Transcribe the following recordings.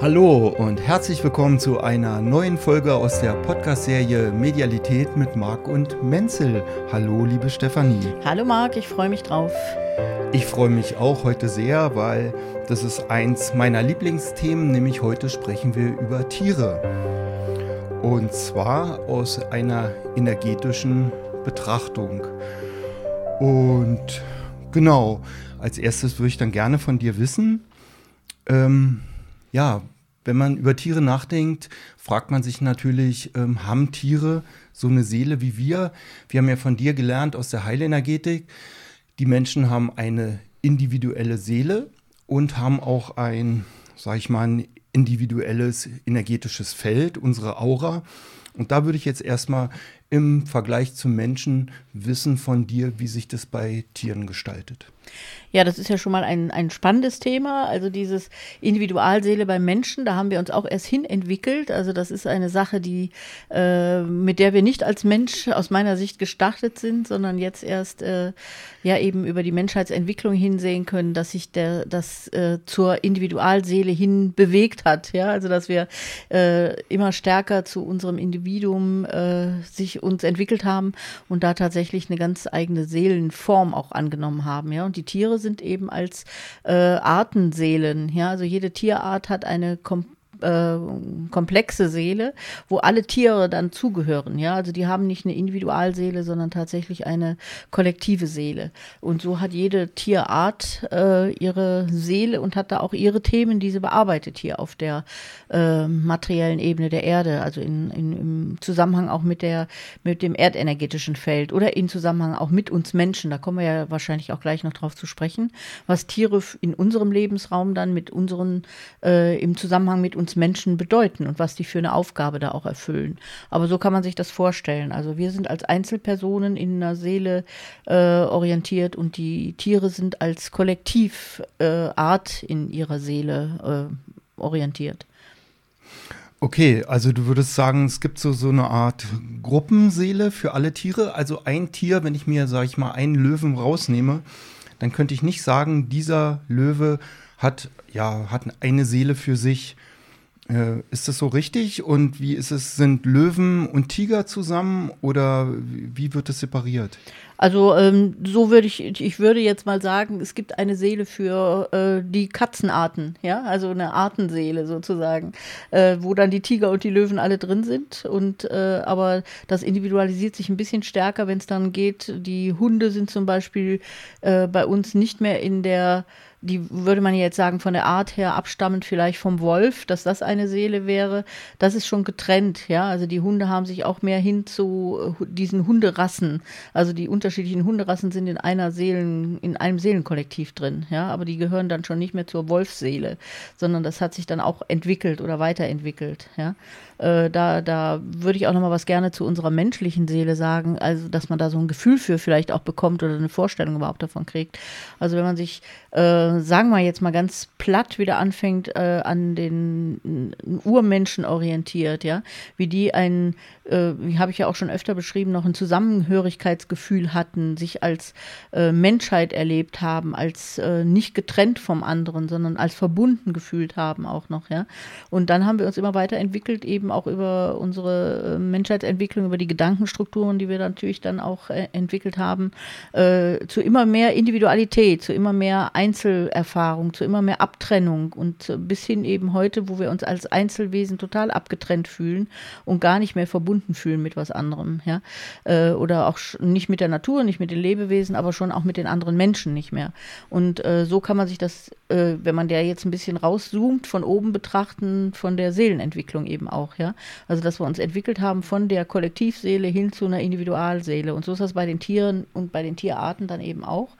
Hallo und herzlich willkommen zu einer neuen Folge aus der Podcast-Serie Medialität mit Marc und Menzel. Hallo, liebe Stefanie. Hallo Marc, ich freue mich drauf. Ich freue mich auch heute sehr, weil das ist eins meiner Lieblingsthemen, nämlich heute sprechen wir über Tiere. Und zwar aus einer energetischen Betrachtung. Und genau, als erstes würde ich dann gerne von dir wissen, ähm, ja, wenn man über Tiere nachdenkt, fragt man sich natürlich, ähm, haben Tiere so eine Seele wie wir? Wir haben ja von dir gelernt aus der Heilenergetik, die Menschen haben eine individuelle Seele und haben auch ein, sag ich mal, ein individuelles energetisches Feld, unsere Aura. Und da würde ich jetzt erstmal im Vergleich zum Menschen wissen von dir, wie sich das bei Tieren gestaltet. Ja, das ist ja schon mal ein, ein spannendes Thema. Also dieses Individualseele beim Menschen, da haben wir uns auch erst hin entwickelt. Also das ist eine Sache, die äh, mit der wir nicht als Mensch aus meiner Sicht gestartet sind, sondern jetzt erst äh, ja eben über die Menschheitsentwicklung hinsehen können, dass sich der das äh, zur Individualseele hin bewegt hat. Ja, also dass wir äh, immer stärker zu unserem Individuum äh, sich uns entwickelt haben und da tatsächlich eine ganz eigene Seelenform auch angenommen haben. Ja, und die Tiere sind eben als äh, Artenseelen. Ja, also jede Tierart hat eine kom äh, komplexe Seele, wo alle Tiere dann zugehören. Ja, also die haben nicht eine Individualseele, sondern tatsächlich eine kollektive Seele. Und so hat jede Tierart äh, ihre Seele und hat da auch ihre Themen, die sie bearbeitet hier auf der äh, materiellen Ebene der Erde, also in, in, im Zusammenhang auch mit der mit dem erdenergetischen Feld oder in Zusammenhang auch mit uns Menschen. Da kommen wir ja wahrscheinlich auch gleich noch drauf zu sprechen, was Tiere in unserem Lebensraum dann mit unseren äh, im Zusammenhang mit uns Menschen bedeuten und was die für eine Aufgabe da auch erfüllen. Aber so kann man sich das vorstellen. Also wir sind als Einzelpersonen in einer Seele äh, orientiert und die Tiere sind als Kollektivart äh, in ihrer Seele äh, orientiert. Okay, also du würdest sagen, es gibt so, so eine Art Gruppenseele für alle Tiere. Also ein Tier, wenn ich mir, sage ich mal, einen Löwen rausnehme, dann könnte ich nicht sagen, dieser Löwe hat, ja, hat eine Seele für sich. Äh, ist das so richtig? Und wie ist es? Sind Löwen und Tiger zusammen oder wie wird es separiert? Also ähm, so würde ich, ich würde jetzt mal sagen, es gibt eine Seele für äh, die Katzenarten, ja, also eine Artenseele sozusagen, äh, wo dann die Tiger und die Löwen alle drin sind. Und äh, aber das individualisiert sich ein bisschen stärker, wenn es dann geht. Die Hunde sind zum Beispiel äh, bei uns nicht mehr in der die würde man jetzt sagen, von der Art her abstammend vielleicht vom Wolf, dass das eine Seele wäre, das ist schon getrennt, ja. Also die Hunde haben sich auch mehr hin zu äh, diesen Hunderassen. Also die unterschiedlichen Hunderassen sind in einer Seelen, in einem Seelenkollektiv drin, ja. Aber die gehören dann schon nicht mehr zur Wolfsseele, sondern das hat sich dann auch entwickelt oder weiterentwickelt, ja. Äh, da, da würde ich auch noch mal was gerne zu unserer menschlichen Seele sagen, also dass man da so ein Gefühl für vielleicht auch bekommt oder eine Vorstellung überhaupt davon kriegt. Also wenn man sich, äh, sagen wir jetzt mal ganz platt wieder anfängt, äh, an den Urmenschen orientiert, ja, wie die ein, äh, habe ich ja auch schon öfter beschrieben, noch ein Zusammenhörigkeitsgefühl hatten, sich als äh, Menschheit erlebt haben, als nicht getrennt vom anderen, sondern als verbunden gefühlt haben auch noch, ja. Und dann haben wir uns immer weiterentwickelt, eben auch über unsere äh, Menschheitsentwicklung, über die Gedankenstrukturen, die wir natürlich dann auch äh, entwickelt haben, äh, zu immer mehr Individualität, zu immer mehr Einzelerfahrung, zu immer mehr Abtrennung und bis hin eben heute, wo wir uns als Einzelwesen total abgetrennt fühlen und gar nicht mehr verbunden fühlen mit was anderem, ja, äh, oder auch nicht mit der Natur, nicht mit den Lebewesen, aber schon auch mit den anderen Menschen nicht mehr. Und äh, so kann man sich das, äh, wenn man der jetzt ein bisschen rauszoomt, von oben betrachten, von der Seelenentwicklung eben auch ja. Also, dass wir uns entwickelt haben von der Kollektivseele hin zu einer Individualseele. Und so ist das bei den Tieren und bei den Tierarten dann eben auch,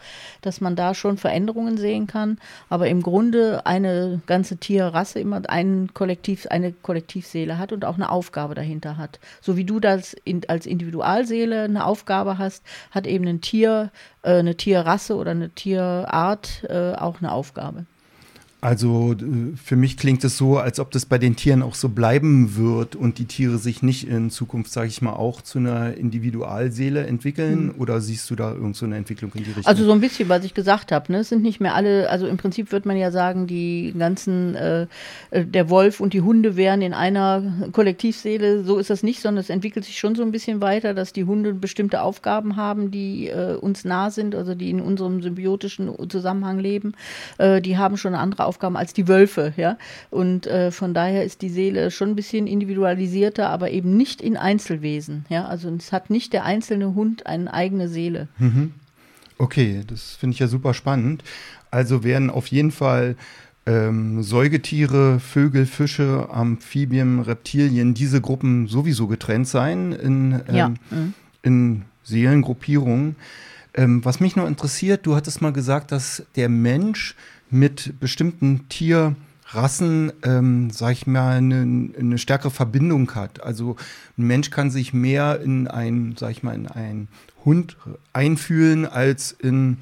dass man da schon Veränderungen sehen kann. Aber im Grunde eine ganze Tierrasse immer ein Kollektiv, eine Kollektivseele hat und auch eine Aufgabe dahinter hat. So wie du das in, als Individualseele eine Aufgabe hast, hat eben ein Tier, äh, eine Tierrasse oder eine Tierart äh, auch eine Aufgabe. Also äh, für mich klingt es so, als ob das bei den Tieren auch so bleiben wird und die Tiere sich nicht in Zukunft, sage ich mal, auch zu einer Individualseele entwickeln. Mhm. Oder siehst du da irgend so eine Entwicklung in die Richtung? Also so ein bisschen, was ich gesagt habe. Ne? Es sind nicht mehr alle, also im Prinzip wird man ja sagen, die ganzen, äh, äh, der Wolf und die Hunde wären in einer Kollektivseele. So ist das nicht, sondern es entwickelt sich schon so ein bisschen weiter, dass die Hunde bestimmte Aufgaben haben, die äh, uns nah sind, also die in unserem symbiotischen Zusammenhang leben. Äh, die haben schon eine andere Aufgaben Aufgaben als die Wölfe, ja. Und äh, von daher ist die Seele schon ein bisschen individualisierter, aber eben nicht in Einzelwesen, ja. Also es hat nicht der einzelne Hund eine eigene Seele. Mhm. Okay, das finde ich ja super spannend. Also werden auf jeden Fall ähm, Säugetiere, Vögel, Fische, Amphibien, Reptilien, diese Gruppen sowieso getrennt sein in, ähm, ja. mhm. in Seelengruppierungen. Ähm, was mich noch interessiert, du hattest mal gesagt, dass der Mensch mit bestimmten Tierrassen, ähm, sag ich mal, eine, eine stärkere Verbindung hat. Also ein Mensch kann sich mehr in ein, sag ich mal, in einen Hund einfühlen als in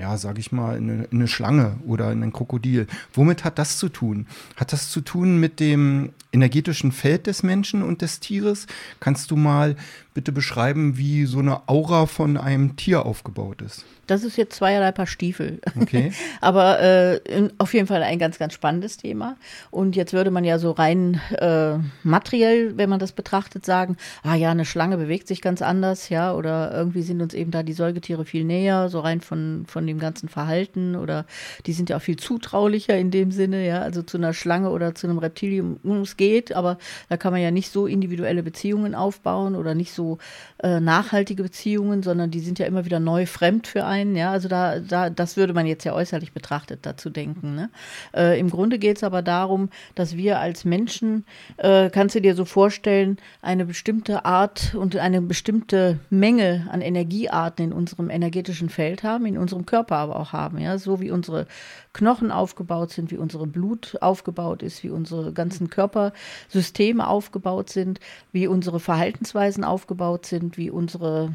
ja, sag ich mal, in eine, in eine, Schlange oder in ein Krokodil. Womit hat das zu tun? Hat das zu tun mit dem energetischen Feld des Menschen und des Tieres? Kannst du mal bitte beschreiben, wie so eine Aura von einem Tier aufgebaut ist? Das ist jetzt zweierlei Paar Stiefel. Okay. Aber äh, auf jeden Fall ein ganz, ganz spannendes Thema. Und jetzt würde man ja so rein äh, materiell, wenn man das betrachtet, sagen, ah ja, eine Schlange bewegt sich ganz anders, ja, oder irgendwie sind uns eben da die Säugetiere viel näher, so rein von, von dem ganzen Verhalten oder die sind ja auch viel zutraulicher in dem Sinne, ja, also zu einer Schlange oder zu einem Reptilium, es geht, aber da kann man ja nicht so individuelle Beziehungen aufbauen oder nicht so äh, nachhaltige Beziehungen, sondern die sind ja immer wieder neu fremd für einen. Ja, also da, da, das würde man jetzt ja äußerlich betrachtet dazu denken. Ne? Äh, Im Grunde geht es aber darum, dass wir als Menschen, äh, kannst du dir so vorstellen, eine bestimmte Art und eine bestimmte Menge an Energiearten in unserem energetischen Feld haben, in unserem Körper aber auch haben. Ja, so wie unsere Knochen aufgebaut sind, wie unsere Blut aufgebaut ist, wie unsere ganzen Körpersysteme aufgebaut sind, wie unsere Verhaltensweisen aufgebaut sind, wie unsere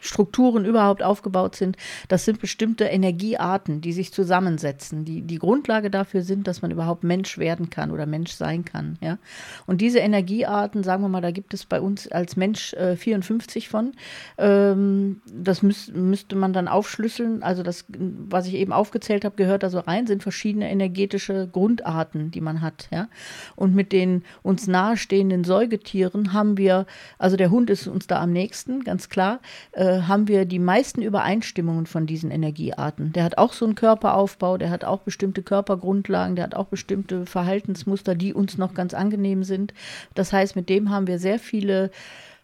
Strukturen überhaupt aufgebaut sind. Das sind bestimmte Energiearten, die sich zusammensetzen, die die Grundlage dafür sind, dass man überhaupt Mensch werden kann oder Mensch sein kann. Ja? Und diese Energiearten, sagen wir mal, da gibt es bei uns als Mensch äh, 54 von. Ähm, das müß, müsste man dann aufschlüsseln. Also das, was ich eben aufgezählt habe, gehört da so rein, sind verschiedene energetische Grundarten, die man hat. Ja? Und mit den uns nahestehenden Säugetieren haben wir, also der Hund ist uns da am nächsten, ganz klar. Äh, äh, haben wir die meisten Übereinstimmungen von diesen Energiearten. Der hat auch so einen Körperaufbau, der hat auch bestimmte Körpergrundlagen, der hat auch bestimmte Verhaltensmuster, die uns noch ganz angenehm sind. Das heißt, mit dem haben wir sehr viele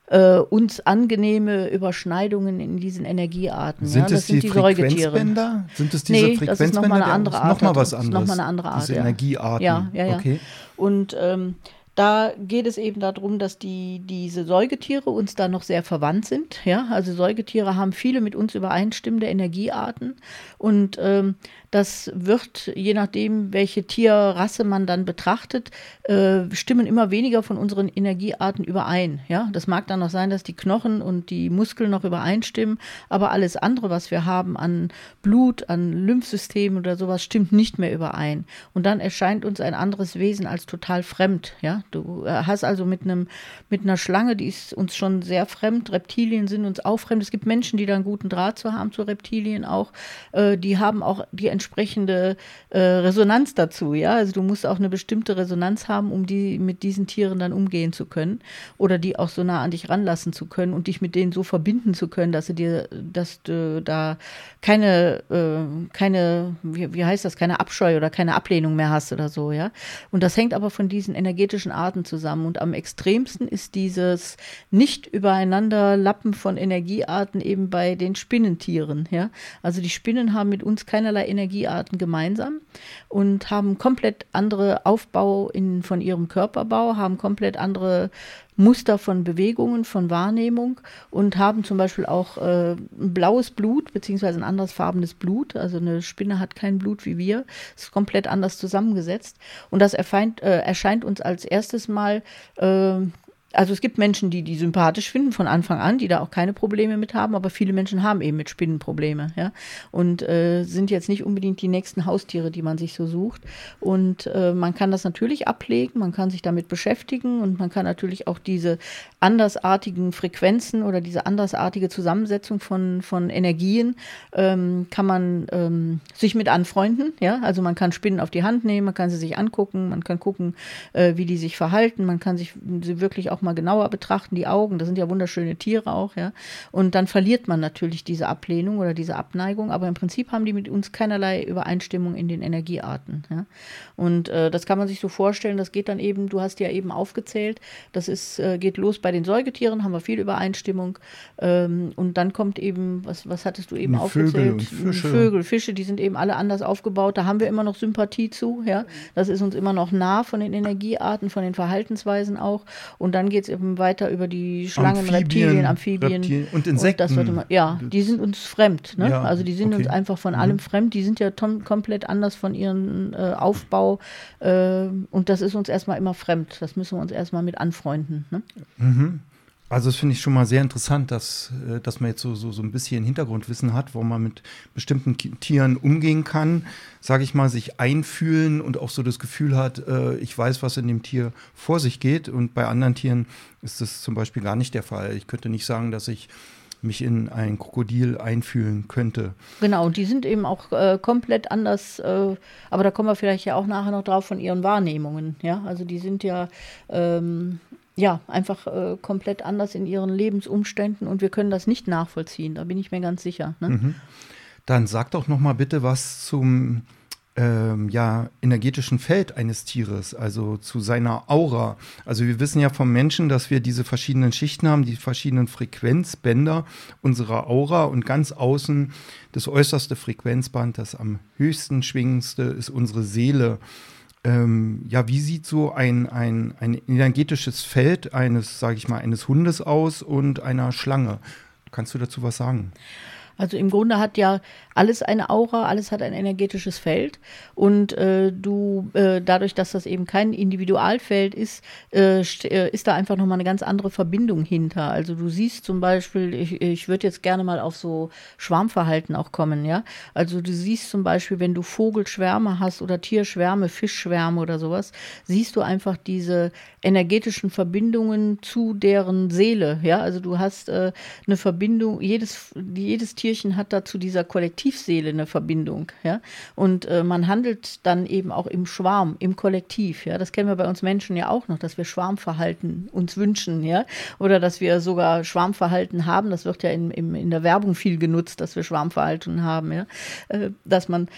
äh, uns angenehme Überschneidungen in diesen Energiearten. Sind ja, das sind die, die Frequenzbänder? Sind es diese nee, Frequenzbänder? Das ist nochmal eine andere Art. Nochmal was anderes. Nochmal eine andere Art. Diese ja. Energiearten. Ja, ja, ja. Okay. Und ähm, da geht es eben darum, dass die, diese Säugetiere uns da noch sehr verwandt sind. Ja? Also Säugetiere haben viele mit uns übereinstimmende Energiearten und ähm, das wird, je nachdem, welche Tierrasse man dann betrachtet, äh, stimmen immer weniger von unseren Energiearten überein. Ja? Das mag dann noch sein, dass die Knochen und die Muskeln noch übereinstimmen, aber alles andere, was wir haben an Blut, an Lymphsystemen oder sowas, stimmt nicht mehr überein. Und dann erscheint uns ein anderes Wesen als total fremd. Ja? Du äh, hast also mit, einem, mit einer Schlange, die ist uns schon sehr fremd, Reptilien sind uns auch fremd. Es gibt Menschen, die da einen guten Draht zu haben, zu Reptilien auch. Äh, die haben auch die entsprechende äh, Resonanz dazu, ja. Also du musst auch eine bestimmte Resonanz haben, um die mit diesen Tieren dann umgehen zu können oder die auch so nah an dich ranlassen zu können und dich mit denen so verbinden zu können, dass du dir, dass du da keine, äh, keine, wie, wie heißt das, keine Abscheu oder keine Ablehnung mehr hast oder so, ja. Und das hängt aber von diesen energetischen Arten zusammen. Und am extremsten ist dieses nicht übereinander Lappen von Energiearten eben bei den Spinnentieren, ja. Also die Spinnen haben mit uns keinerlei Energie Energiearten gemeinsam und haben komplett andere Aufbau in, von ihrem Körperbau, haben komplett andere Muster von Bewegungen, von Wahrnehmung und haben zum Beispiel auch äh, ein blaues Blut beziehungsweise ein anderes farbenes Blut. Also eine Spinne hat kein Blut wie wir, ist komplett anders zusammengesetzt und das erscheint, äh, erscheint uns als erstes Mal äh, also es gibt Menschen, die die sympathisch finden von Anfang an, die da auch keine Probleme mit haben, aber viele Menschen haben eben mit Spinnen Probleme, ja. Und äh, sind jetzt nicht unbedingt die nächsten Haustiere, die man sich so sucht. Und äh, man kann das natürlich ablegen, man kann sich damit beschäftigen und man kann natürlich auch diese andersartigen Frequenzen oder diese andersartige Zusammensetzung von, von Energien ähm, kann man ähm, sich mit anfreunden, ja. Also man kann Spinnen auf die Hand nehmen, man kann sie sich angucken, man kann gucken, äh, wie die sich verhalten, man kann sich sie wirklich auch mal genauer betrachten, die Augen, das sind ja wunderschöne Tiere auch, ja. Und dann verliert man natürlich diese Ablehnung oder diese Abneigung, aber im Prinzip haben die mit uns keinerlei Übereinstimmung in den Energiearten, ja. Und äh, das kann man sich so vorstellen, das geht dann eben, du hast ja eben aufgezählt, das ist, äh, geht los bei den Säugetieren, haben wir viel Übereinstimmung. Ähm, und dann kommt eben, was, was hattest du eben Vögel aufgezählt? Fische. Vögel, Fische, die sind eben alle anders aufgebaut, da haben wir immer noch Sympathie zu, ja. Das ist uns immer noch nah von den Energiearten, von den Verhaltensweisen auch. Und dann geht es eben weiter über die Schlangen, Amphibien, Reptilien, Amphibien. Reptilien und Insekten. wird immer, ja, die sind uns fremd. Ne? Ja, also die sind uns okay. einfach von Mhm. allem fremd. Die sind ja komplett anders von ihrem äh, Aufbau. Äh, und das ist uns erstmal immer fremd. Das müssen wir uns erstmal mit anfreunden. Ne? Also das finde ich schon mal sehr interessant, dass, äh, dass man jetzt so, so, so ein bisschen Hintergrundwissen hat, wo man mit bestimmten Tieren umgehen kann, sage ich mal, sich einfühlen und auch so das Gefühl hat, äh, ich weiß, was in dem Tier vor sich geht. Und bei anderen Tieren ist das zum Beispiel gar nicht der Fall. Ich könnte nicht sagen, dass ich mich in ein Krokodil einfühlen könnte. Genau, die sind eben auch äh, komplett anders, äh, aber da kommen wir vielleicht ja auch nachher noch drauf von ihren Wahrnehmungen. Ja, also die sind ja, ähm, ja einfach äh, komplett anders in ihren Lebensumständen und wir können das nicht nachvollziehen, da bin ich mir ganz sicher. Ne? Dann sag doch noch mal bitte was zum ähm, ja, energetischen Feld eines Tieres, also zu seiner Aura. Also wir wissen ja vom Menschen, dass wir diese verschiedenen Schichten haben, die verschiedenen Frequenzbänder unserer Aura und ganz außen das äußerste Frequenzband, das am höchsten schwingendste ist unsere Seele. Ähm, ja, wie sieht so ein, ein, ein energetisches Feld eines, sage ich mal, eines Hundes aus und einer Schlange? Kannst du dazu was sagen? Also im Grunde hat ja alles eine Aura, alles hat ein energetisches Feld und äh, du äh, dadurch, dass das eben kein Individualfeld ist, äh, äh, ist da einfach nochmal eine ganz andere Verbindung hinter. Also du siehst zum Beispiel, ich, ich würde jetzt gerne mal auf so Schwarmverhalten auch kommen, ja. Also du siehst zum Beispiel, wenn du Vogelschwärme hast oder Tierschwärme, Fischschwärme oder sowas, siehst du einfach diese energetischen Verbindungen zu deren Seele, ja. Also du hast äh, eine Verbindung, jedes, jedes Tierchen hat da zu dieser Kollektivseele eine Verbindung, ja. Und äh, man handelt dann eben auch im Schwarm, im Kollektiv, ja. Das kennen wir bei uns Menschen ja auch noch, dass wir Schwarmverhalten uns wünschen, ja. Oder dass wir sogar Schwarmverhalten haben. Das wird ja in, in, in der Werbung viel genutzt, dass wir Schwarmverhalten haben, ja. Äh, dass man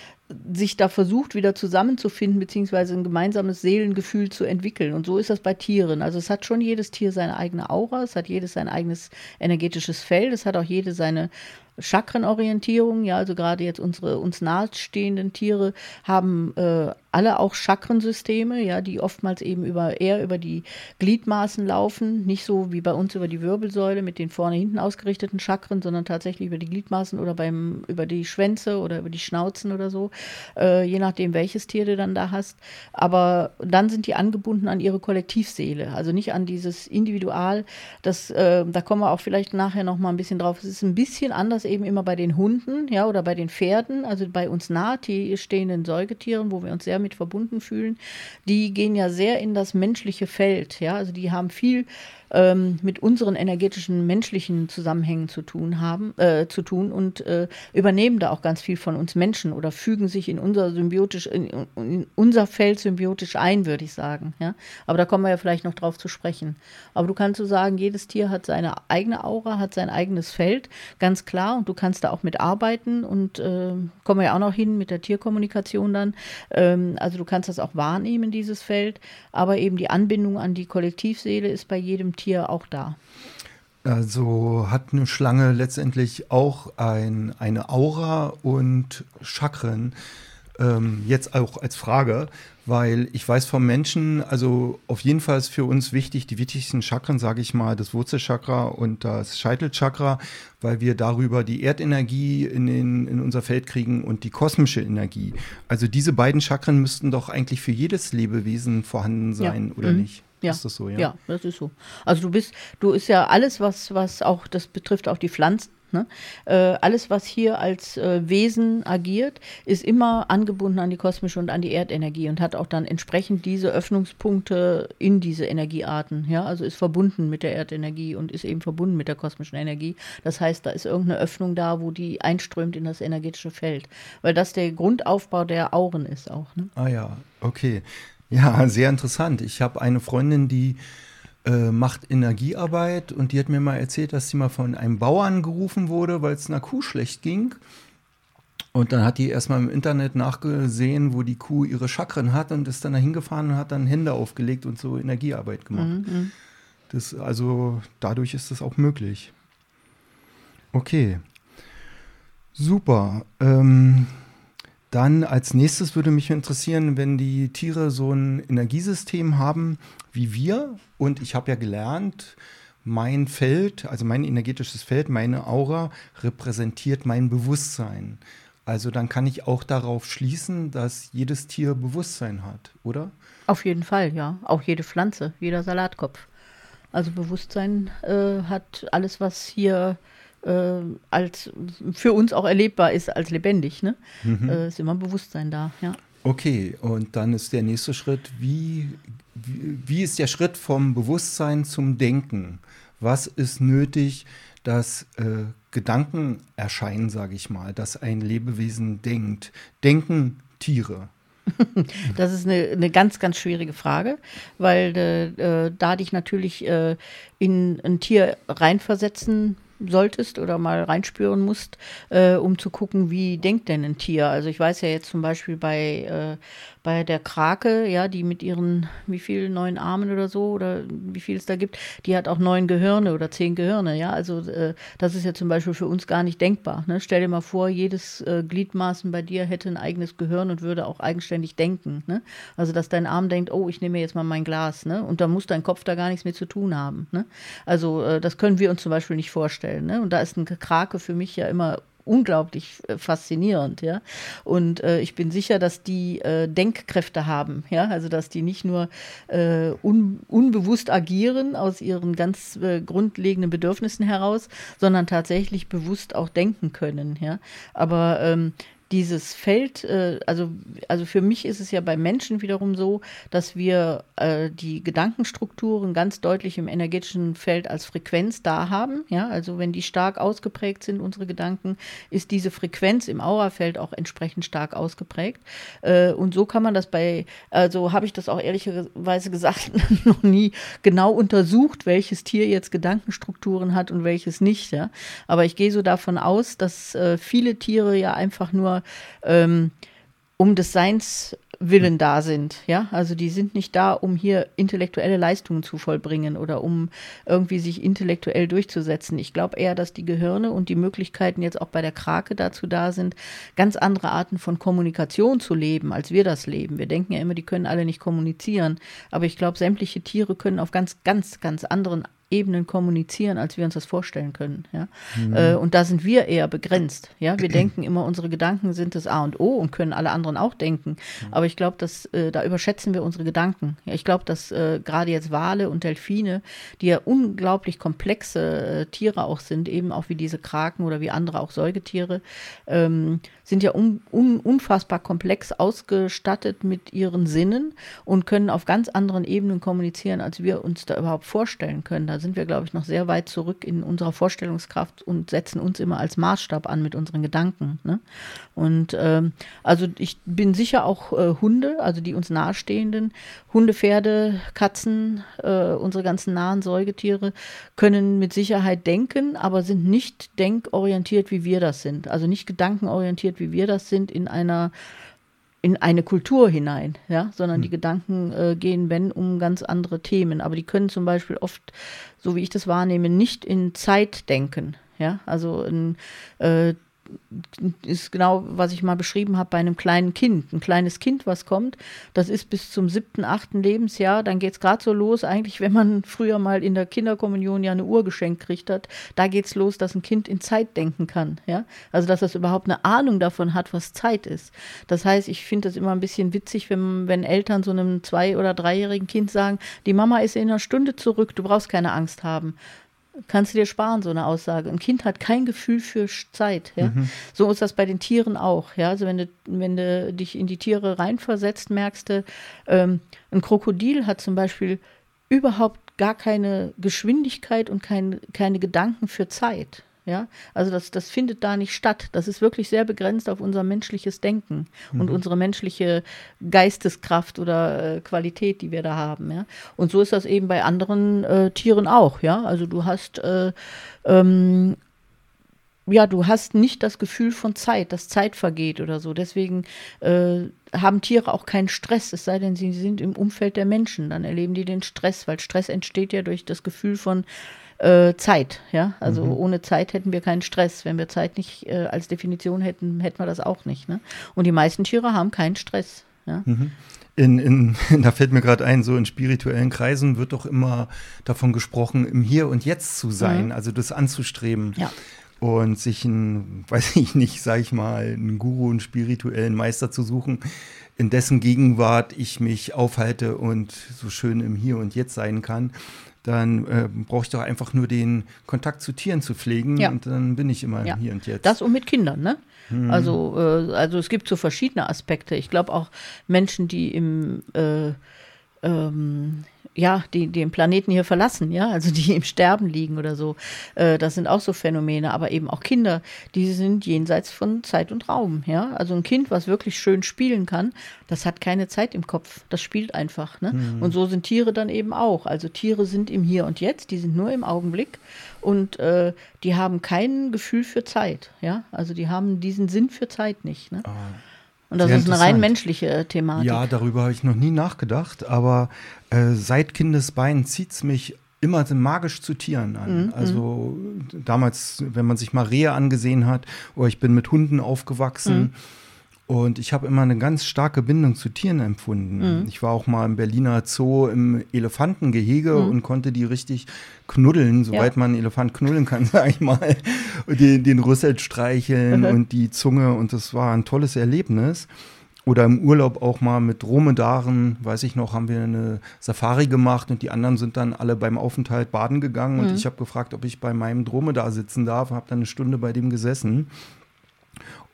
sich da versucht, wieder zusammenzufinden, beziehungsweise ein gemeinsames Seelengefühl zu entwickeln. Und so ist das bei Tieren. Also es hat schon jedes Tier seine eigene Aura, es hat jedes sein eigenes energetisches Feld, es hat auch jede seine Chakrenorientierung. Ja, also gerade jetzt unsere uns nahestehenden Tiere haben äh, alle auch Chakrensysteme, ja, die oftmals eben über eher über die Gliedmaßen laufen, nicht so wie bei uns über die Wirbelsäule mit den vorne hinten ausgerichteten Chakren, sondern tatsächlich über die Gliedmaßen oder beim über die Schwänze oder über die Schnauzen oder so, äh, je nachdem welches Tier du dann da hast. Aber dann sind die angebunden an ihre Kollektivseele, also nicht an dieses Individual. Das, äh, da kommen wir auch vielleicht nachher noch mal ein bisschen drauf. Es ist ein bisschen anders eben immer bei den Hunden, ja, oder bei den Pferden, also bei uns nahe stehenden Säugetieren, wo wir uns sehr mit verbunden fühlen. Die gehen ja sehr in das menschliche Feld, ja, also die haben viel ähm, mit unseren energetischen menschlichen Zusammenhängen zu tun haben, äh, zu tun und äh, übernehmen da auch ganz viel von uns Menschen oder fügen sich in unser symbiotisch, in, in unser Feld symbiotisch ein, würde ich sagen. Ja? Aber da kommen wir ja vielleicht noch drauf zu sprechen. Aber du kannst so sagen, jedes Tier hat seine eigene Aura, hat sein eigenes Feld, ganz klar, und du kannst da auch mit arbeiten und äh, kommen wir ja auch noch hin mit der Tierkommunikation dann. Ähm, also du kannst das auch wahrnehmen, dieses Feld, aber eben die Anbindung an die Kollektivseele ist bei jedem Tier auch da. Also hat eine Schlange letztendlich auch ein, eine Aura und Chakren. Ähm, jetzt auch als Frage, weil ich weiß vom Menschen, also auf jeden Fall ist für uns wichtig, die wichtigsten Chakren, sage ich mal, das Wurzelchakra und das Scheitelchakra, weil wir darüber die Erdenergie in, den, in unser Feld kriegen und die kosmische Energie. Also diese beiden Chakren müssten doch eigentlich für jedes Lebewesen vorhanden sein, Ja. oder Mhm. nicht? Ja. Ist das so, ja? Ja, das ist so. Also du bist, du ist ja alles, was, was auch, das betrifft auch die Pflanzen. Ne? Äh, alles, was hier als äh, Wesen agiert, ist immer angebunden an die kosmische und an die Erdenergie und hat auch dann entsprechend diese Öffnungspunkte in diese Energiearten. Ja? Also ist verbunden mit der Erdenergie und ist eben verbunden mit der kosmischen Energie. Das heißt, da ist irgendeine Öffnung da, wo die einströmt in das energetische Feld. Weil das der Grundaufbau der Auren ist auch. Ne? Ah ja, okay. Ja, sehr interessant. Ich habe eine Freundin, die äh, macht Energiearbeit und die hat mir mal erzählt, dass sie mal von einem Bauern gerufen wurde, weil es einer Kuh schlecht ging. Und dann hat die erstmal im Internet nachgesehen, wo die Kuh ihre Chakren hat und ist dann da hingefahren und hat dann Hände aufgelegt und so Energiearbeit gemacht. Mhm. Das, also dadurch ist das auch möglich. Okay. Super. Ähm, dann als nächstes würde mich interessieren, wenn die Tiere so ein Energiesystem haben wie wir. Und ich habe ja gelernt, mein Feld, also mein energetisches Feld, meine Aura repräsentiert mein Bewusstsein. Also dann kann ich auch darauf schließen, dass jedes Tier Bewusstsein hat, oder? Auf jeden Fall, ja. Auch jede Pflanze, jeder Salatkopf. Also Bewusstsein äh, hat alles, was hier äh, als für uns auch erlebbar ist als lebendig. Ne? Mhm. Äh, ist immer Bewusstsein da, ja. Okay, und dann ist der nächste Schritt, wie, wie, wie ist der Schritt vom Bewusstsein zum Denken? Was ist nötig, dass äh, Gedanken erscheinen, sage ich mal, dass ein Lebewesen denkt? Denken Tiere? Das ist eine, eine ganz, ganz schwierige Frage, weil äh, da dich natürlich äh, in ein Tier reinversetzen solltest oder mal reinspüren musst, äh, um zu gucken, wie denkt denn ein Tier. Also ich weiß ja jetzt zum Beispiel bei, äh, bei der Krake, ja, die mit ihren, wie viel, neun Armen oder so, oder wie viel es da gibt, die hat auch neun Gehirne oder zehn Gehirne, ja. Also äh, das ist ja zum Beispiel für uns gar nicht denkbar. Ne? Stell dir mal vor, jedes äh, Gliedmaßen bei dir hätte ein eigenes Gehirn und würde auch eigenständig denken. Ne? Also dass dein Arm denkt, oh, ich nehme jetzt mal mein Glas, ne? Und da muss dein Kopf da gar nichts mit zu tun haben. Ne? Also äh, das können wir uns zum Beispiel nicht vorstellen. Ne? Und da ist ein Krake für mich ja immer unglaublich äh, faszinierend, ja. Und äh, ich bin sicher, dass die äh, Denkkräfte haben, ja, also dass die nicht nur äh, un unbewusst agieren aus ihren ganz äh, grundlegenden Bedürfnissen heraus, sondern tatsächlich bewusst auch denken können, ja. Aber ähm, dieses Feld, äh, also, also für mich ist es ja bei Menschen wiederum so, dass wir äh, die Gedankenstrukturen ganz deutlich im energetischen Feld als Frequenz da haben. Ja, also wenn die stark ausgeprägt sind, unsere Gedanken, ist diese Frequenz im Aurafeld auch entsprechend stark ausgeprägt. Äh, und so kann man das bei, also habe ich das auch ehrlicherweise gesagt, noch nie genau untersucht, welches Tier jetzt Gedankenstrukturen hat und welches nicht. Ja. Aber ich gehe so davon aus, dass äh, viele Tiere ja einfach nur ähm, um des Seins willen da sind. Ja, also die sind nicht da, um hier intellektuelle Leistungen zu vollbringen oder um irgendwie sich intellektuell durchzusetzen. Ich glaube eher, dass die Gehirne und die Möglichkeiten jetzt auch bei der Krake dazu da sind, ganz andere Arten von Kommunikation zu leben, als wir das leben. Wir denken ja immer, die können alle nicht kommunizieren, aber ich glaube, sämtliche Tiere können auf ganz, ganz, ganz anderen Ebenen kommunizieren, als wir uns das vorstellen können. Ja? Mhm. Äh, und da sind wir eher begrenzt. Ja? Wir denken immer, unsere Gedanken sind das A und O und können alle anderen auch denken. Mhm. Aber ich glaube, dass äh, da überschätzen wir unsere Gedanken. Ja, ich glaube, dass äh, gerade jetzt Wale und Delfine, die ja unglaublich komplexe äh, Tiere auch sind, eben auch wie diese Kraken oder wie andere auch Säugetiere, ähm, sind ja un, un, unfassbar komplex ausgestattet mit ihren Sinnen und können auf ganz anderen Ebenen kommunizieren, als wir uns da überhaupt vorstellen können. Da sind wir, glaube ich, noch sehr weit zurück in unserer Vorstellungskraft und setzen uns immer als Maßstab an mit unseren Gedanken. Ne? Und ähm, also ich bin sicher auch äh, Hunde, also die uns nahestehenden, Hunde, Pferde, Katzen, äh, unsere ganzen nahen Säugetiere können mit Sicherheit denken, aber sind nicht denkorientiert, wie wir das sind. Also nicht gedankenorientiert, wie wir das sind, in einer in eine Kultur hinein, ja, sondern hm. die Gedanken äh, gehen, wenn, um ganz andere Themen. Aber die können zum Beispiel oft, so wie ich das wahrnehme, nicht in Zeit denken, ja, also in, äh, ist genau, was ich mal beschrieben habe bei einem kleinen Kind. Ein kleines Kind, was kommt, das ist bis zum siebten, achten Lebensjahr. Dann geht es gerade so los, eigentlich, wenn man früher mal in der Kinderkommunion ja eine Uhr geschenkt kriegt hat, da geht es los, dass ein Kind in Zeit denken kann. Ja? Also, dass es überhaupt eine Ahnung davon hat, was Zeit ist. Das heißt, ich finde das immer ein bisschen witzig, wenn, wenn Eltern so einem zwei- oder dreijährigen Kind sagen, die Mama ist in einer Stunde zurück, du brauchst keine Angst haben kannst du dir sparen, so eine Aussage. Ein Kind hat kein Gefühl für Zeit. Ja? Mhm. So ist das bei den Tieren auch. Ja? Also wenn du, wenn du dich in die Tiere reinversetzt, merkst du, ähm, ein Krokodil hat zum Beispiel überhaupt gar keine Geschwindigkeit und kein, keine Gedanken für Zeit. Ja, also das, das findet da nicht statt. Das ist wirklich sehr begrenzt auf unser menschliches Denken mhm. und unsere menschliche Geisteskraft oder äh, Qualität, die wir da haben. Ja, und so ist das eben bei anderen äh, Tieren auch. Ja, also du hast äh, ähm, ja, du hast nicht das Gefühl von Zeit, dass Zeit vergeht oder so. Deswegen äh, haben Tiere auch keinen Stress, es sei denn, sie sind im Umfeld der Menschen. Dann erleben die den Stress, weil Stress entsteht ja durch das Gefühl von äh, Zeit. Ja? Also mhm. ohne Zeit hätten wir keinen Stress. Wenn wir Zeit nicht äh, als Definition hätten, hätten wir das auch nicht. Ne? Und die meisten Tiere haben keinen Stress. Ja? Mhm. In, in, da fällt mir gerade ein, so in spirituellen Kreisen wird doch immer davon gesprochen, im Hier und Jetzt zu sein, mhm. also das anzustreben. Ja. Und sich einen, weiß ich nicht, sag ich mal, einen Guru, einen spirituellen Meister zu suchen, in dessen Gegenwart ich mich aufhalte und so schön im Hier und Jetzt sein kann dann äh, brauche ich doch einfach nur den Kontakt zu Tieren zu pflegen ja. und dann bin ich immer ja. hier und jetzt. Das und mit Kindern, ne? Hm. Also, äh, also es gibt so verschiedene Aspekte. Ich glaube auch Menschen, die im äh, ähm, ja, die, die den Planeten hier verlassen, ja, also die im Sterben liegen oder so. Äh, das sind auch so Phänomene, aber eben auch Kinder, die sind jenseits von Zeit und Raum, ja. Also ein Kind, was wirklich schön spielen kann, das hat keine Zeit im Kopf. Das spielt einfach, ne? Mhm. Und so sind Tiere dann eben auch. Also Tiere sind im Hier und Jetzt, die sind nur im Augenblick und äh, die haben kein Gefühl für Zeit, ja. Also die haben diesen Sinn für Zeit nicht, ne? Oh. Und das Sehr ist eine rein menschliche äh, Thematik. Ja, darüber habe ich noch nie nachgedacht, aber äh, seit Kindesbeinen zieht es mich immer magisch zu Tieren an. Mhm. Also damals, wenn man sich mal Rehe angesehen hat, oder ich bin mit Hunden aufgewachsen. Mhm und ich habe immer eine ganz starke Bindung zu Tieren empfunden. Mhm. Ich war auch mal im Berliner Zoo im Elefantengehege mhm. und konnte die richtig knuddeln, soweit ja. man einen Elefant knuddeln kann, sage ich mal. Und den, den Rüssel streicheln mhm. und die Zunge. Und das war ein tolles Erlebnis. Oder im Urlaub auch mal mit Dromedaren, weiß ich noch, haben wir eine Safari gemacht und die anderen sind dann alle beim Aufenthalt baden gegangen. Und mhm. ich habe gefragt, ob ich bei meinem Dromedar sitzen darf, habe dann eine Stunde bei dem gesessen.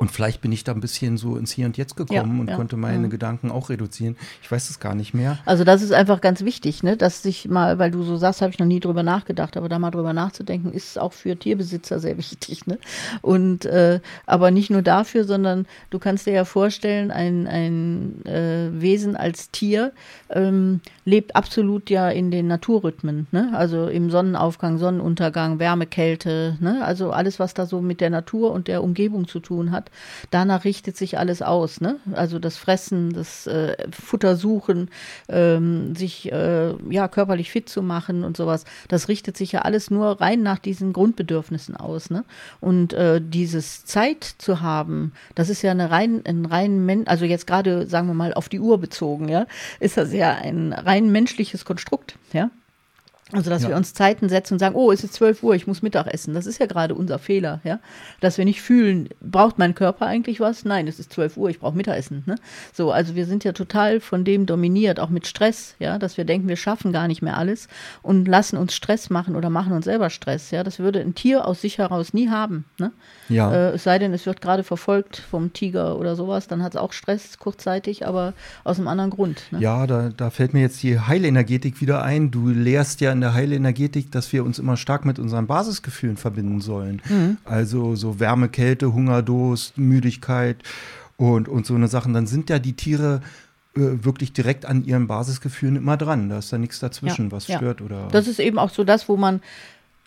Und vielleicht bin ich da ein bisschen so ins Hier und Jetzt gekommen ja, und ja, konnte meine ja. Gedanken auch reduzieren. Ich weiß es gar nicht mehr. Also das ist einfach ganz wichtig, ne? dass sich mal, weil du so sagst, habe ich noch nie drüber nachgedacht, aber da mal drüber nachzudenken, ist auch für Tierbesitzer sehr wichtig. Ne? Und äh, aber nicht nur dafür, sondern du kannst dir ja vorstellen, ein, ein äh, Wesen als Tier ähm, lebt absolut ja in den Naturrhythmen. Ne? Also im Sonnenaufgang, Sonnenuntergang, Wärme, Kälte, ne? also alles, was da so mit der Natur und der Umgebung zu tun hat danach richtet sich alles aus. Ne? Also das Fressen, das äh, Futtersuchen, ähm, sich äh, ja, körperlich fit zu machen und sowas, das richtet sich ja alles nur rein nach diesen Grundbedürfnissen aus. Ne? Und äh, dieses Zeit zu haben, das ist ja eine rein, ein rein, Men also jetzt gerade, sagen wir mal, auf die Uhr bezogen, ja, ist das ja ein rein menschliches Konstrukt, ja. Also, dass ja. wir uns Zeiten setzen und sagen, oh, es ist 12 Uhr, ich muss Mittag essen. Das ist ja gerade unser Fehler, ja. Dass wir nicht fühlen, braucht mein Körper eigentlich was? Nein, es ist 12 Uhr, ich brauche Mittagessen. Ne? So, also wir sind ja total von dem dominiert, auch mit Stress, ja, dass wir denken, wir schaffen gar nicht mehr alles und lassen uns Stress machen oder machen uns selber Stress, ja. Das würde ein Tier aus sich heraus nie haben, ne? Ja. Äh, es sei denn, es wird gerade verfolgt vom Tiger oder sowas, dann hat es auch Stress kurzzeitig, aber aus einem anderen Grund. Ne? Ja, da, da fällt mir jetzt die Heilenergetik wieder ein. Du lehrst ja in der Heilenergetik, dass wir uns immer stark mit unseren Basisgefühlen verbinden sollen. Mhm. Also so Wärme, Kälte, Hunger, Durst, Müdigkeit und, und so eine Sachen. Dann sind ja die Tiere äh, wirklich direkt an ihren Basisgefühlen immer dran. Da ist da nichts dazwischen, ja, was ja. stört oder. Das ist eben auch so das, wo man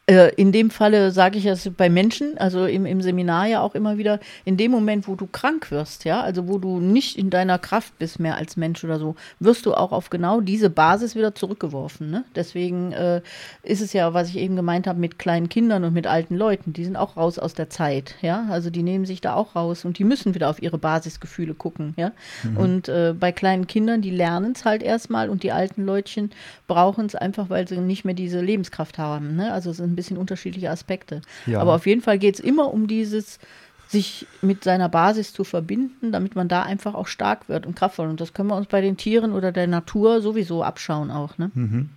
in dem Falle sage ich es bei Menschen, also im, im Seminar ja auch immer wieder, in dem Moment, wo du krank wirst, ja, also wo du nicht in deiner Kraft bist mehr als Mensch oder so, wirst du auch auf genau diese Basis wieder zurückgeworfen. Ne? Deswegen äh, ist es ja, was ich eben gemeint habe, mit kleinen Kindern und mit alten Leuten, die sind auch raus aus der Zeit, ja, also die nehmen sich da auch raus und die müssen wieder auf ihre Basisgefühle gucken, ja. Mhm. Und äh, bei kleinen Kindern, die lernen es halt erstmal und die alten Leutchen brauchen es einfach, weil sie nicht mehr diese Lebenskraft haben. Ne? Also es sind ein bisschen unterschiedliche Aspekte. Ja. Aber auf jeden Fall geht es immer um dieses, sich mit seiner Basis zu verbinden, damit man da einfach auch stark wird und kraftvoll. Und das können wir uns bei den Tieren oder der Natur sowieso abschauen auch. Ne? Mhm.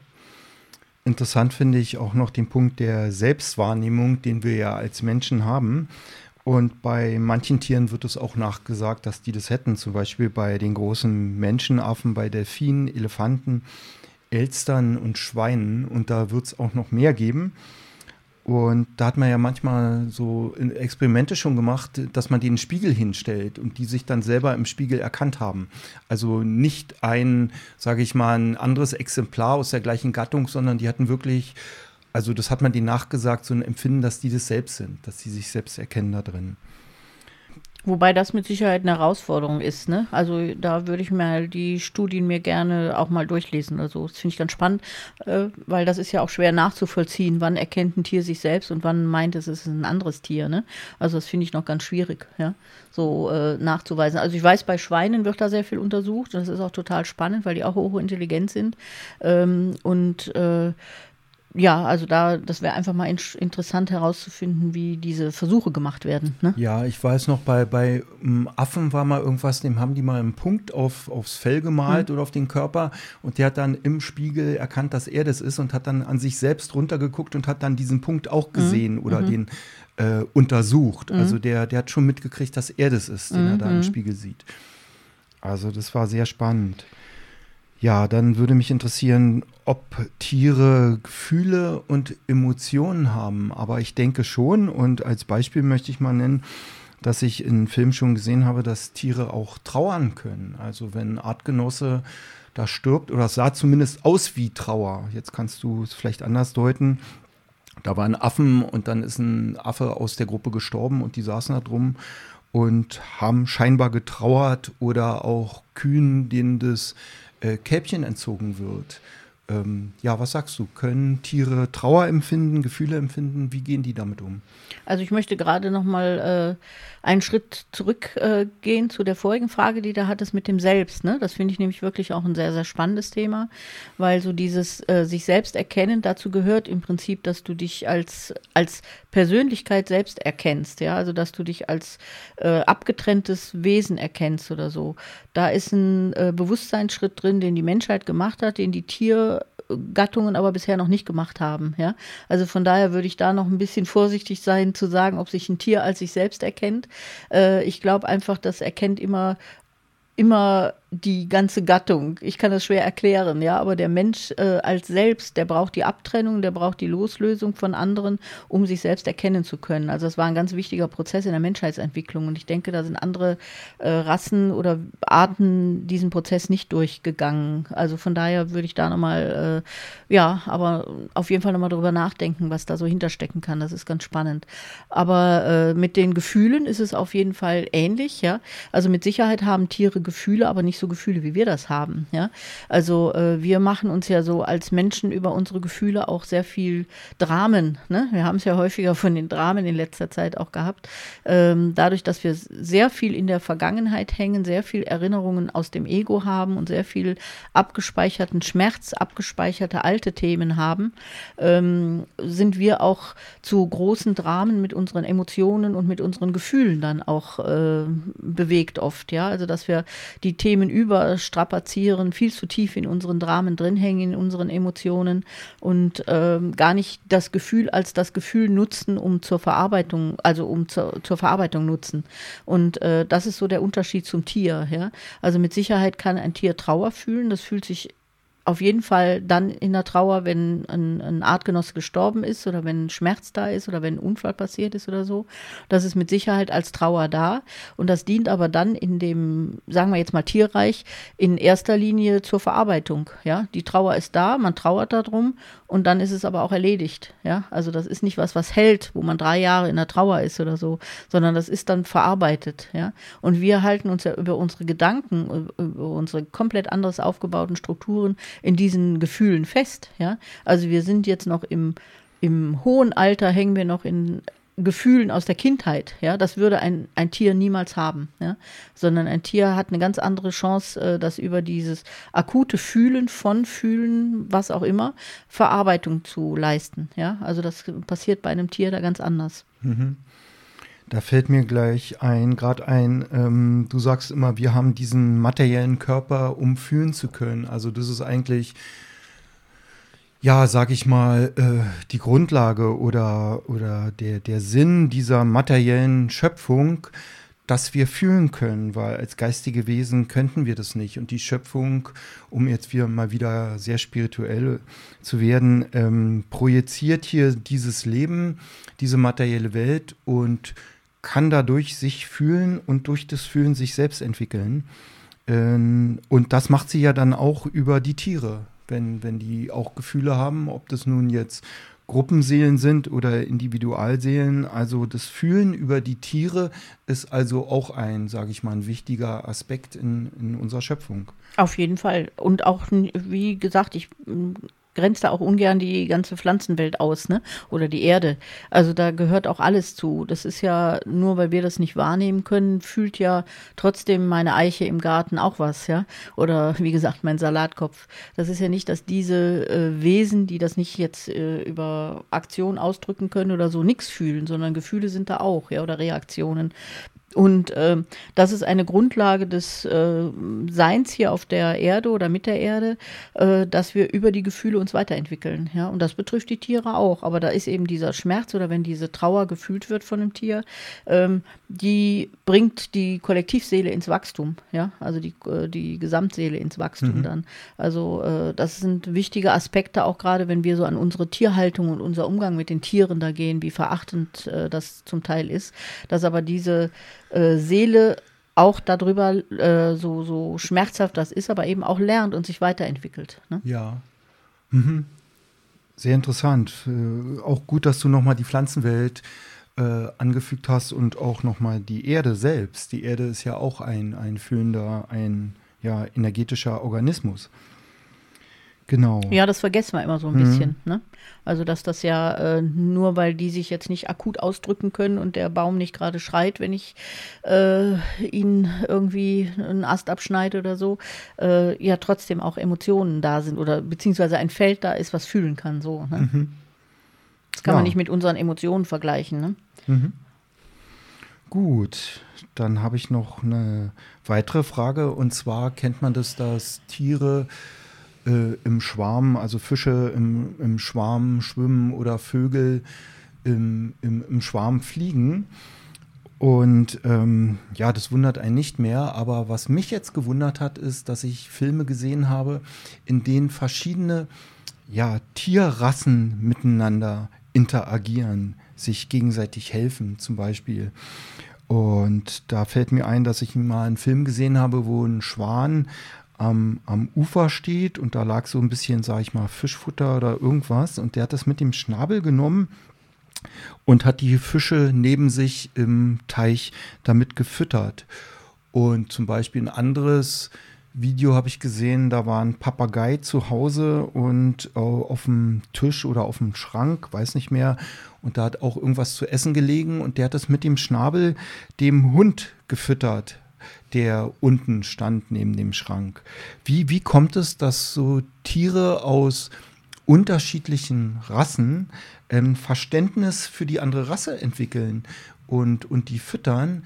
Interessant finde ich auch noch den Punkt der Selbstwahrnehmung, den wir ja als Menschen haben. Und bei manchen Tieren wird es auch nachgesagt, dass die das hätten. Zum Beispiel bei den großen Menschenaffen, bei Delfinen, Elefanten, Elstern und Schweinen. Und da wird es auch noch mehr geben. Und da hat man ja manchmal so Experimente schon gemacht, dass man den Spiegel hinstellt und die sich dann selber im Spiegel erkannt haben. Also nicht ein, sage ich mal, ein anderes Exemplar aus der gleichen Gattung, sondern die hatten wirklich, also das hat man denen nachgesagt, so ein Empfinden, dass die das selbst sind, dass sie sich selbst erkennen da drin. Wobei das mit Sicherheit eine Herausforderung ist. Ne? Also da würde ich mal die Studien mir gerne auch mal durchlesen. Also das finde ich ganz spannend, äh, weil das ist ja auch schwer nachzuvollziehen. Wann erkennt ein Tier sich selbst und wann meint es, es ist ein anderes Tier. Ne? Also das finde ich noch ganz schwierig, ja, so äh, nachzuweisen. Also ich weiß, bei Schweinen wird da sehr viel untersucht. Das ist auch total spannend, weil die auch hochintelligent sind. Ähm, und äh, ja, also da, das wäre einfach mal in, interessant herauszufinden, wie diese Versuche gemacht werden. Ne? Ja, ich weiß noch, bei, bei ähm, Affen war mal irgendwas, dem haben die mal einen Punkt auf, aufs Fell gemalt mhm. oder auf den Körper und der hat dann im Spiegel erkannt, dass er das ist und hat dann an sich selbst runtergeguckt und hat dann diesen Punkt auch mhm. gesehen mhm. oder den äh, untersucht. Mhm. Also der, der hat schon mitgekriegt, dass er das ist, den er da im mhm. Spiegel sieht. Also das war sehr spannend. Ja, dann würde mich interessieren, ob Tiere Gefühle und Emotionen haben. Aber ich denke schon. Und als Beispiel möchte ich mal nennen, dass ich in Filmen schon gesehen habe, dass Tiere auch trauern können. Also wenn Artgenosse da stirbt, oder es sah zumindest aus wie Trauer. Jetzt kannst du es vielleicht anders deuten. Da waren Affen und dann ist ein Affe aus der Gruppe gestorben und die saßen da drum und haben scheinbar getrauert oder auch Kühen, denen das äh, Kälbchen entzogen wird. Ähm, ja, was sagst du? Können Tiere Trauer empfinden, Gefühle empfinden? Wie gehen die damit um? Also ich möchte gerade noch mal äh, einen Schritt zurückgehen äh, zu der vorigen Frage, die da hattest mit dem Selbst. Ne? Das finde ich nämlich wirklich auch ein sehr, sehr spannendes Thema, weil so dieses äh, sich selbst erkennen, dazu gehört im Prinzip, dass du dich als, als Persönlichkeit selbst erkennst. Ja? Also dass du dich als äh, abgetrenntes Wesen erkennst oder so. Da ist ein äh, Bewusstseinsschritt drin, den die Menschheit gemacht hat, den die Tiere Gattungen aber bisher noch nicht gemacht haben. Ja? Also von daher würde ich da noch ein bisschen vorsichtig sein zu sagen, ob sich ein Tier als sich selbst erkennt. Äh, ich glaube einfach, das erkennt immer immer die ganze Gattung. Ich kann das schwer erklären, ja, aber der Mensch äh, als selbst, der braucht die Abtrennung, der braucht die Loslösung von anderen, um sich selbst erkennen zu können. Also das war ein ganz wichtiger Prozess in der Menschheitsentwicklung und ich denke, da sind andere äh, Rassen oder Arten diesen Prozess nicht durchgegangen. Also von daher würde ich da nochmal, äh, ja, aber auf jeden Fall nochmal drüber nachdenken, was da so hinterstecken kann. Das ist ganz spannend. Aber äh, mit den Gefühlen ist es auf jeden Fall ähnlich, ja. Also mit Sicherheit haben Tiere Gefühle, aber nicht so Gefühle, wie wir das haben. Ja? Also äh, wir machen uns ja so als Menschen über unsere Gefühle auch sehr viel Dramen. Ne? Wir haben es ja häufiger von den Dramen in letzter Zeit auch gehabt. Ähm, dadurch, dass wir sehr viel in der Vergangenheit hängen, sehr viel Erinnerungen aus dem Ego haben und sehr viel abgespeicherten Schmerz, abgespeicherte alte Themen haben, ähm, sind wir auch zu großen Dramen mit unseren Emotionen und mit unseren Gefühlen dann auch äh, bewegt oft. Ja, also dass wir die Themen überstrapazieren, viel zu tief in unseren Dramen drin hängen, in unseren Emotionen und ähm, gar nicht das Gefühl als das Gefühl nutzen, um zur Verarbeitung, also um zur, zur Verarbeitung nutzen. Und äh, das ist so der Unterschied zum Tier. Ja? Also mit Sicherheit kann ein Tier Trauer fühlen, das fühlt sich auf jeden Fall dann in der Trauer, wenn ein, ein Artgenosse gestorben ist oder wenn Schmerz da ist oder wenn ein Unfall passiert ist oder so. Das ist mit Sicherheit als Trauer da. Und das dient aber dann in dem, sagen wir jetzt mal Tierreich, in erster Linie zur Verarbeitung. Ja, die Trauer ist da, man trauert darum und dann ist es aber auch erledigt. Ja, also das ist nicht was, was hält, wo man drei Jahre in der Trauer ist oder so, sondern das ist dann verarbeitet. Ja, und wir halten uns ja über unsere Gedanken, über unsere komplett anderes aufgebauten Strukturen in diesen Gefühlen fest. Ja, also wir sind jetzt noch im im hohen Alter hängen wir noch in Gefühlen aus der Kindheit. Ja, das würde ein, ein Tier niemals haben. Ja, sondern ein Tier hat eine ganz andere Chance, äh, das über dieses akute Fühlen von Fühlen, was auch immer, Verarbeitung zu leisten. Ja, also das passiert bei einem Tier da ganz anders. Mhm. Da fällt mir gleich ein, gerade ein, ähm, du sagst immer, wir haben diesen materiellen Körper, um fühlen zu können. Also das ist eigentlich ja, sag ich mal, äh, die Grundlage oder, oder der, der Sinn dieser materiellen Schöpfung, dass wir fühlen können, weil als geistige Wesen könnten wir das nicht. Und die Schöpfung, um jetzt wieder mal wieder sehr spirituell zu werden, ähm, projiziert hier dieses Leben, diese materielle Welt und kann dadurch sich fühlen und durch das Fühlen sich selbst entwickeln. Ähm, und das macht sie ja dann auch über die Tiere wenn, wenn die auch Gefühle haben, ob das nun jetzt Gruppenseelen sind oder Individualseelen. Also das Fühlen über die Tiere ist also auch ein, sage ich mal, ein wichtiger Aspekt in, in unserer Schöpfung. Auf jeden Fall. Und auch, wie gesagt, ich grenzt da auch ungern die ganze Pflanzenwelt aus, ne? Oder die Erde. Also da gehört auch alles zu. Das ist ja, nur weil wir das nicht wahrnehmen können, fühlt ja trotzdem meine Eiche im Garten auch was, ja? Oder wie gesagt, mein Salatkopf. Das ist ja nicht, dass diese äh, Wesen, die das nicht jetzt äh, über Aktion ausdrücken können oder so, nichts fühlen, sondern Gefühle sind da auch, ja, oder Reaktionen. Und äh, das ist eine Grundlage des äh, Seins hier auf der Erde oder mit der Erde, äh, dass wir über die Gefühle uns weiterentwickeln. Ja? Und das betrifft die Tiere auch. Aber da ist eben dieser Schmerz oder wenn diese Trauer gefühlt wird von einem Tier, ähm, die bringt die Kollektivseele ins Wachstum. Ja? Also die, äh, die Gesamtseele ins Wachstum mhm. dann. Also äh, das sind wichtige Aspekte, auch gerade wenn wir so an unsere Tierhaltung und unser Umgang mit den Tieren da gehen, wie verachtend äh, das zum Teil ist. Dass aber diese äh, Seele auch darüber äh, so, so schmerzhaft das ist, aber eben auch lernt und sich weiterentwickelt. Ne? Ja. Mhm. Sehr interessant. Äh, auch gut, dass du nochmal die Pflanzenwelt äh, angefügt hast und auch nochmal die Erde selbst. Die Erde ist ja auch ein, ein fühlender, ein ja, energetischer Organismus. Genau. Ja, das vergessen wir immer so ein mhm. bisschen. Ne? Also, dass das ja äh, nur, weil die sich jetzt nicht akut ausdrücken können und der Baum nicht gerade schreit, wenn ich äh, ihn irgendwie einen Ast abschneide oder so, äh, ja trotzdem auch Emotionen da sind oder beziehungsweise ein Feld da ist, was fühlen kann. So, ne? mhm. Das kann ja. man nicht mit unseren Emotionen vergleichen. Ne? Mhm. Gut, dann habe ich noch eine weitere Frage und zwar kennt man das, dass Tiere äh, im Schwarm, also Fische im, im Schwarm schwimmen oder Vögel im, im, im Schwarm fliegen. Und ähm, ja, das wundert einen nicht mehr. Aber was mich jetzt gewundert hat, ist, dass ich Filme gesehen habe, in denen verschiedene ja, Tierrassen miteinander interagieren, sich gegenseitig helfen, zum Beispiel. Und da fällt mir ein, dass ich mal einen Film gesehen habe, wo ein Schwan am, am Ufer steht und da lag so ein bisschen, sag ich mal, Fischfutter oder irgendwas und der hat das mit dem Schnabel genommen und hat die Fische neben sich im Teich damit gefüttert. Und zum Beispiel ein anderes Video habe ich gesehen, da war ein Papagei zu Hause und äh, auf dem Tisch oder auf dem Schrank, weiß nicht mehr, und da hat auch irgendwas zu essen gelegen und der hat das mit dem Schnabel dem Hund gefüttert der unten stand neben dem Schrank. Wie, wie kommt es, dass so Tiere aus unterschiedlichen Rassen ähm, Verständnis für die andere Rasse entwickeln und, und die füttern?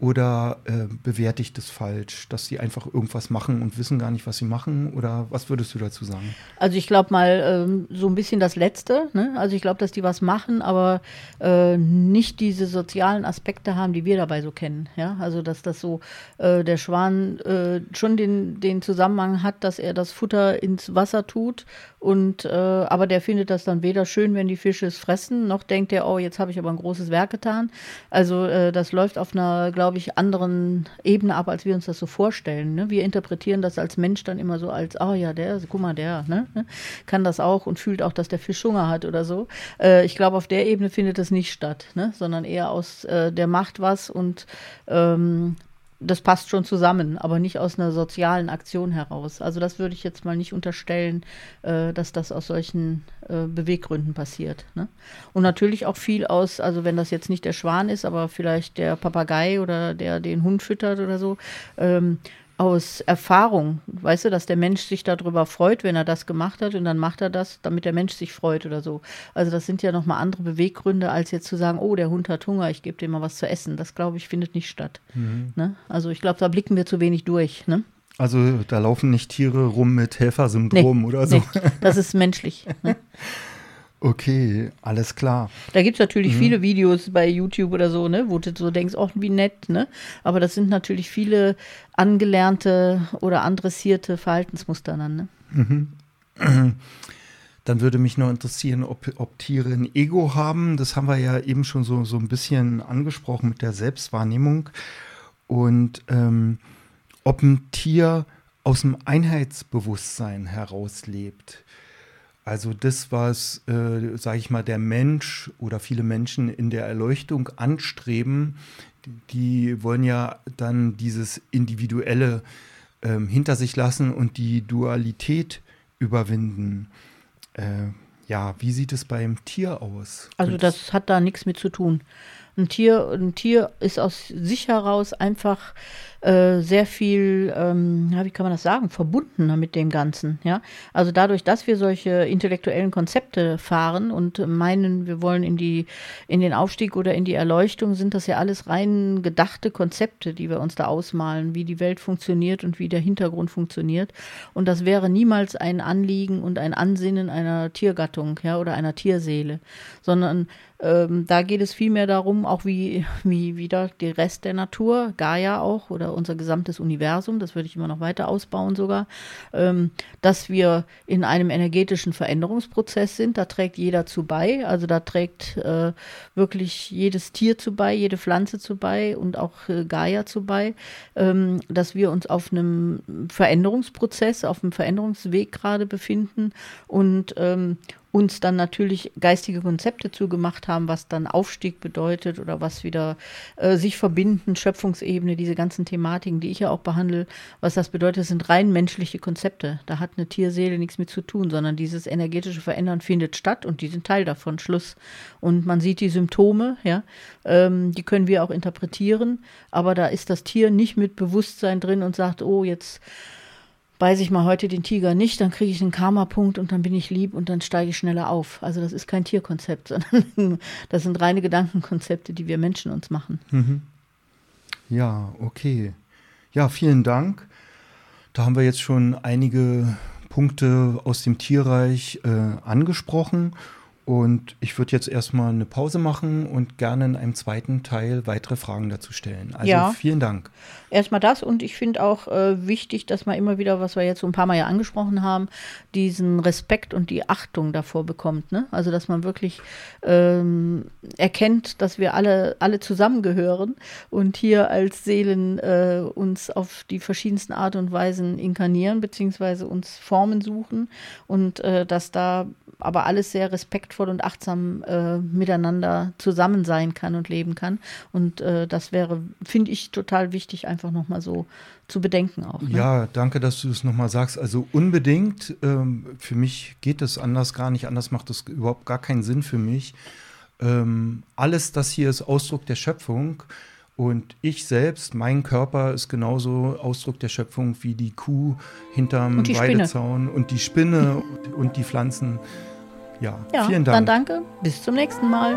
Oder äh, bewerte ich das falsch, dass sie einfach irgendwas machen und wissen gar nicht, was sie machen? Oder was würdest du dazu sagen? Also ich glaube mal ähm, so ein bisschen das Letzte. Ne? Also ich glaube, dass die was machen, aber äh, nicht diese sozialen Aspekte haben, die wir dabei so kennen. Ja? Also dass das so äh, der Schwan äh, schon den, den Zusammenhang hat, dass er das Futter ins Wasser tut und äh, aber der findet das dann weder schön, wenn die Fische es fressen, noch denkt er, oh, jetzt habe ich aber ein großes Werk getan. Also äh, das läuft auf einer, glaube ich, anderen Ebene ab, als wir uns das so vorstellen. Ne? Wir interpretieren das als Mensch dann immer so als, oh ja, der, guck mal, der, ne? kann das auch und fühlt auch, dass der Fisch Hunger hat oder so. Äh, ich glaube, auf der Ebene findet das nicht statt, ne? sondern eher aus, äh, der macht was und ähm, das passt schon zusammen, aber nicht aus einer sozialen Aktion heraus. Also das würde ich jetzt mal nicht unterstellen, äh, dass das aus solchen äh, Beweggründen passiert. Ne? Und natürlich auch viel aus, also wenn das jetzt nicht der Schwan ist, aber vielleicht der Papagei oder der den Hund füttert oder so, ähm, aus Erfahrung, weißt du, dass der Mensch sich darüber freut, wenn er das gemacht hat und dann macht er das, damit der Mensch sich freut oder so. Also das sind ja nochmal andere Beweggründe, als jetzt zu sagen, oh, der Hund hat Hunger, ich gebe dem mal was zu essen. Das, glaube ich, findet nicht statt. Mhm. Ne? Also ich glaube, da blicken wir zu wenig durch. Ne? Also da laufen nicht Tiere rum mit Helfersyndrom nee, oder so. Nee, das ist menschlich. Ne? Okay, alles klar. Da gibt es natürlich mhm. viele Videos bei YouTube oder so, ne, wo du so denkst, oh, wie nett, ne? Aber das sind natürlich viele angelernte oder adressierte Verhaltensmuster dann, ne? Mhm. Dann würde mich noch interessieren, ob, ob, Tiere ein Ego haben. Das haben wir ja eben schon so, so ein bisschen angesprochen mit der Selbstwahrnehmung. Und ähm, ob ein Tier aus dem Einheitsbewusstsein herauslebt. Also das, was, äh, sage ich mal, der Mensch oder viele Menschen in der Erleuchtung anstreben, die wollen ja dann dieses Individuelle ähm, hinter sich lassen und die Dualität überwinden. Äh, ja, wie sieht es beim Tier aus? Also das hat da nichts mit zu tun. Ein Tier, ein Tier ist aus sich heraus einfach äh, sehr viel, ähm, wie kann man das sagen, verbundener mit dem Ganzen. Ja? Also dadurch, dass wir solche intellektuellen Konzepte fahren und meinen, wir wollen in, die, in den Aufstieg oder in die Erleuchtung, sind das ja alles rein gedachte Konzepte, die wir uns da ausmalen, wie die Welt funktioniert und wie der Hintergrund funktioniert. Und das wäre niemals ein Anliegen und ein Ansinnen einer Tiergattung ja, oder einer Tierseele, sondern ähm, da geht es vielmehr darum, auch wie, wie wieder der Rest der Natur, Gaia auch oder unser gesamtes Universum, das würde ich immer noch weiter ausbauen sogar, ähm, dass wir in einem energetischen Veränderungsprozess sind. Da trägt jeder zu bei. Also da trägt äh, wirklich jedes Tier zu bei, jede Pflanze zu bei und auch äh, Gaia zu bei, ähm, dass wir uns auf einem Veränderungsprozess, auf einem Veränderungsweg gerade befinden und ähm, uns dann natürlich geistige Konzepte zugemacht haben, was dann Aufstieg bedeutet oder was wieder äh, sich verbinden, Schöpfungsebene, diese ganzen Thematiken, die ich ja auch behandle, was das bedeutet, sind rein menschliche Konzepte. Da hat eine Tierseele nichts mit zu tun, sondern dieses energetische Verändern findet statt und die sind Teil davon, Schluss. Und man sieht die Symptome, ja, ähm, die können wir auch interpretieren, aber da ist das Tier nicht mit Bewusstsein drin und sagt, oh, jetzt beiße ich mal heute den Tiger nicht, dann kriege ich einen Karma-Punkt und dann bin ich lieb und dann steige ich schneller auf. Also das ist kein Tierkonzept, sondern das sind reine Gedankenkonzepte, die wir Menschen uns machen. Mhm. Ja, okay. Ja, vielen Dank. Da haben wir jetzt schon einige Punkte aus dem Tierreich äh, angesprochen. Und ich würde jetzt erstmal eine Pause machen und gerne in einem zweiten Teil weitere Fragen dazu stellen. Also ja. vielen Dank. Erstmal das und ich finde auch äh, wichtig, dass man immer wieder, was wir jetzt so ein paar Mal ja angesprochen haben, diesen Respekt und die Achtung davor bekommt. Ne? Also dass man wirklich ähm, erkennt, dass wir alle, alle zusammengehören und hier als Seelen äh, uns auf die verschiedensten Art und Weisen inkarnieren, beziehungsweise uns Formen suchen und äh, dass da aber alles sehr respektvoll und achtsam äh, miteinander zusammen sein kann und leben kann. Und äh, das wäre, finde ich, total wichtig, einfach nochmal so zu bedenken auch. Ne? Ja, danke, dass du es nochmal sagst. Also unbedingt, ähm, für mich geht es anders gar nicht, anders macht es überhaupt gar keinen Sinn für mich. Ähm, alles das hier ist Ausdruck der Schöpfung. Und ich selbst, mein Körper ist genauso Ausdruck der Schöpfung wie die Kuh hinterm und Weidezaun und die Spinne und die Pflanzen. Ja, ja, vielen Dank. Dann danke. Bis zum nächsten Mal.